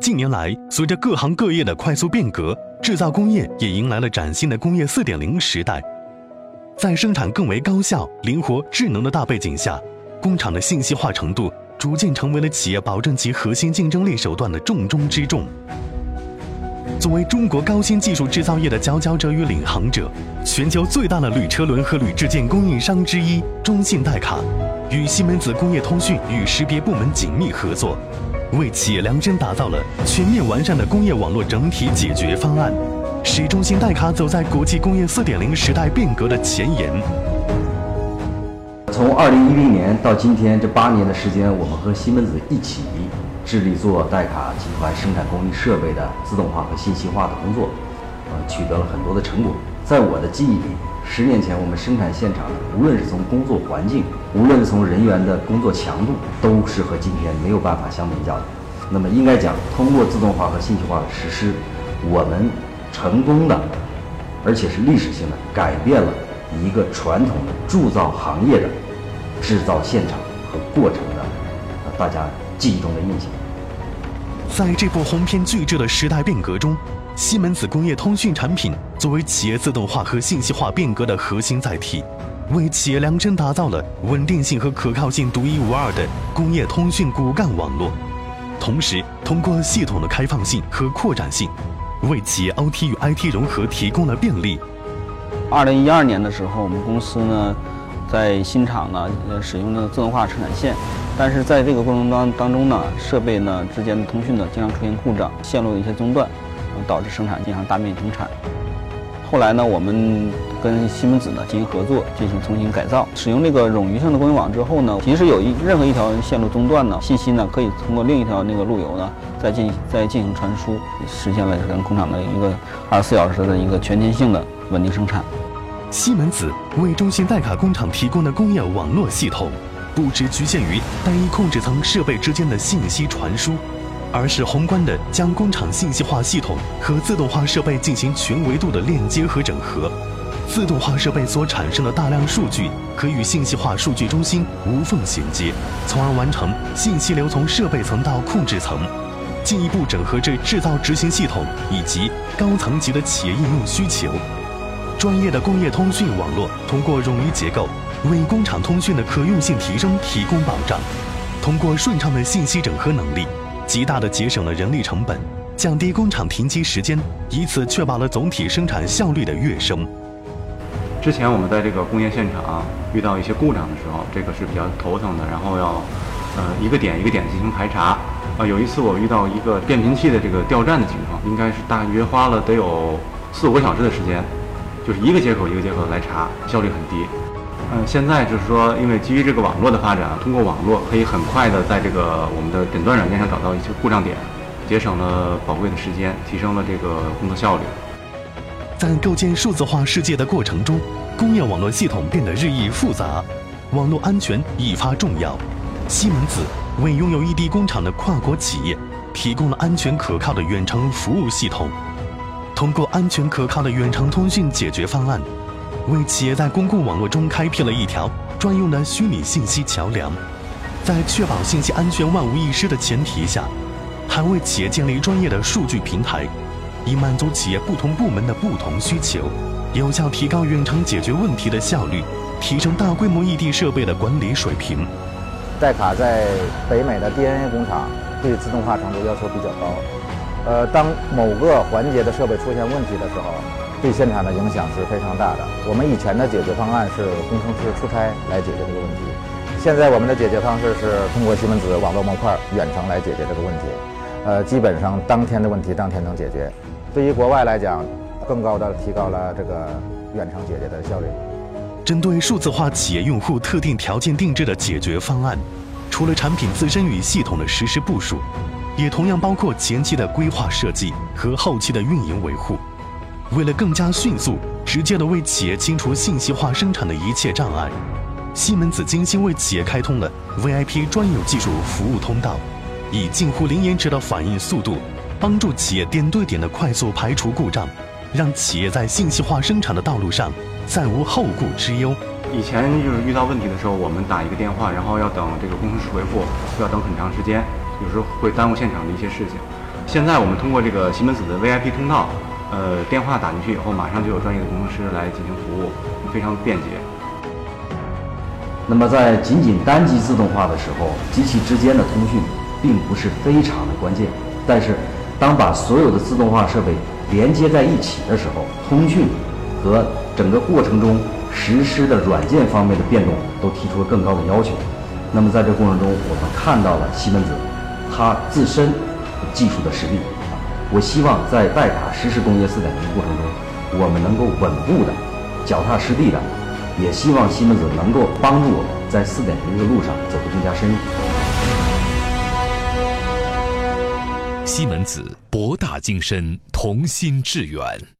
近年来，随着各行各业的快速变革，制造工业也迎来了崭新的工业4.0时代。在生产更为高效、灵活、智能的大背景下，工厂的信息化程度逐渐成为了企业保证其核心竞争力手段的重中之重。作为中国高新技术制造业的佼佼者与领航者，全球最大的铝车轮和铝制件供应商之一中信代卡，与西门子工业通讯与识别部门紧密合作。为企业量身打造了全面完善的工业网络整体解决方案，使中信代卡走在国际工业四点零时代变革的前沿。从二零一零年到今天这八年的时间，我们和西门子一起致力做代卡集团生产工艺设备的自动化和信息化的工作，呃，取得了很多的成果。在我的记忆里，十年前我们生产现场，无论是从工作环境，无论是从人员的工作强度，都是和今天没有办法相比较的。那么应该讲，通过自动化和信息化的实施，我们成功的，而且是历史性的改变了一个传统的铸造行业的制造现场和过程的，大家记忆中的印象。在这部鸿篇巨制的时代变革中。西门子工业通讯产品作为企业自动化和信息化变革的核心载体，为企业量身打造了稳定性和可靠性独一无二的工业通讯骨干网络。同时，通过系统的开放性和扩展性，为企业 OT 与 IT 融合提供了便利。二零一二年的时候，我们公司呢，在新厂呢，呃，使用了自动化生产线，但是在这个过程当当中呢，设备呢之间的通讯呢，经常出现故障，线路的一些中断。导致生产进行大面积停产。后来呢，我们跟西门子呢进行合作，进行重新改造，使用这个冗余性的供应网之后呢，即使有一任何一条线路中断呢，信息呢可以通过另一条那个路由呢再进再进行传输，实现了咱工厂的一个二十四小时的一个全天性的稳定生产。西门子为中信代卡工厂提供的工业网络系统，不只局限于单一控制层设备之间的信息传输。而是宏观的将工厂信息化系统和自动化设备进行全维度的链接和整合，自动化设备所产生的大量数据可与信息化数据中心无缝衔接，从而完成信息流从设备层到控制层，进一步整合至制造执行系统以及高层级的企业应用需求。专业的工业通讯网络通过冗余结构，为工厂通讯的可用性提升提供保障。通过顺畅的信息整合能力。极大的节省了人力成本，降低工厂停机时间，以此确保了总体生产效率的跃升。之前我们在这个工业现场遇到一些故障的时候，这个是比较头疼的，然后要呃一个点一个点进行排查。啊，有一次我遇到一个变频器的这个掉站的情况，应该是大约花了得有四五个小时的时间，就是一个接口一个接口来查，效率很低。嗯，现在就是说，因为基于这个网络的发展，通过网络可以很快的在这个我们的诊断软件上找到一些故障点，节省了宝贵的时间，提升了这个工作效率。在构建数字化世界的过程中，工业网络系统变得日益复杂，网络安全愈发重要。西门子为拥有异地工厂的跨国企业提供了安全可靠的远程服务系统，通过安全可靠的远程通讯解决方案。为企业在公共网络中开辟了一条专用的虚拟信息桥梁，在确保信息安全万无一失的前提下，还为企业建立专业的数据平台，以满足企业不同部门的不同需求，有效提高远程解决问题的效率，提升大规模异地设备的管理水平。代卡在北美的 DNA 工厂对自动化程度要求比较高，呃，当某个环节的设备出现问题的时候。对现场的影响是非常大的。我们以前的解决方案是工程师出差来解决这个问题，现在我们的解决方式是通过西门子网络模块远程来解决这个问题。呃，基本上当天的问题当天能解决。对于国外来讲，更高的提高了这个远程解决的效率。针对数字化企业用户特定条件定制的解决方案，除了产品自身与系统的实时部署，也同样包括前期的规划设计和后期的运营维护。为了更加迅速、直接地为企业清除信息化生产的一切障碍，西门子精心为企业开通了 VIP 专有技术服务通道，以近乎零延迟的反应速度，帮助企业点对点的快速排除故障，让企业在信息化生产的道路上再无后顾之忧。以前就是遇到问题的时候，我们打一个电话，然后要等这个工程师回复，需要等很长时间，有时候会耽误现场的一些事情。现在我们通过这个西门子的 VIP 通道，呃，电话打进去以后，马上就有专业的工程师来进行服务，非常便捷。那么在仅仅单机自动化的时候，机器之间的通讯并不是非常的关键。但是，当把所有的自动化设备连接在一起的时候，通讯和整个过程中实施的软件方面的变动都提出了更高的要求。那么在这过程中，我们看到了西门子它自身技术的实力。我希望在代卡实施工业四点零过程中，我们能够稳步的、脚踏实地的。也希望西门子能够帮助我们在四点零的路上走得更加深入。西门子博大精深，同心致远。